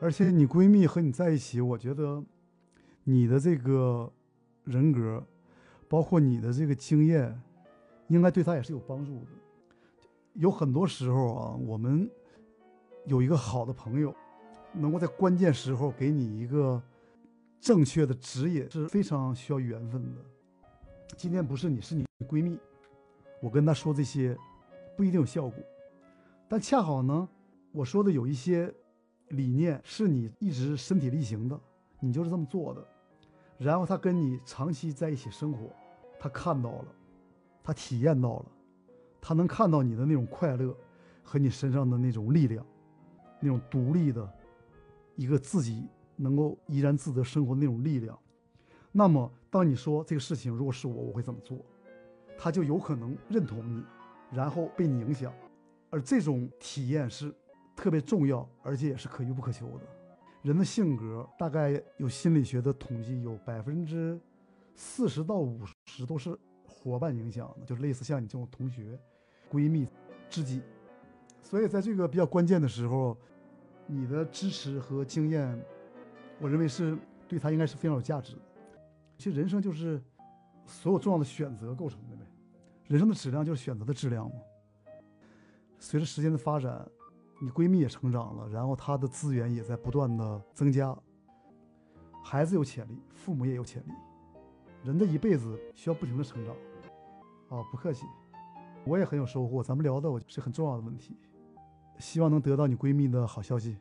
而且你闺蜜和你在一起，我觉得你的这个人格，包括你的这个经验，应该对她也是有帮助的。有很多时候啊，我们有一个好的朋友，能够在关键时候给你一个正确的指引，是非常需要缘分的。今天不是你，是你闺蜜，我跟她说这些不一定有效果，但恰好呢，我说的有一些理念是你一直身体力行的，你就是这么做的。然后他跟你长期在一起生活，他看到了，他体验到了。他能看到你的那种快乐，和你身上的那种力量，那种独立的，一个自己能够怡然自得生活的那种力量。那么，当你说这个事情如果是我，我会怎么做，他就有可能认同你，然后被你影响。而这种体验是特别重要，而且也是可遇不可求的。人的性格大概有心理学的统计，有百分之四十到五十都是伙伴影响的，就是类似像你这种同学。闺蜜、知己，所以在这个比较关键的时候，你的支持和经验，我认为是对他应该是非常有价值的。其实人生就是所有重要的选择构成的呗，人生的质量就是选择的质量嘛。随着时间的发展，你闺蜜也成长了，然后她的资源也在不断的增加，孩子有潜力，父母也有潜力，人的一辈子需要不停的成长。啊，不客气。我也很有收获，咱们聊的我是很重要的问题，希望能得到你闺蜜的好消息。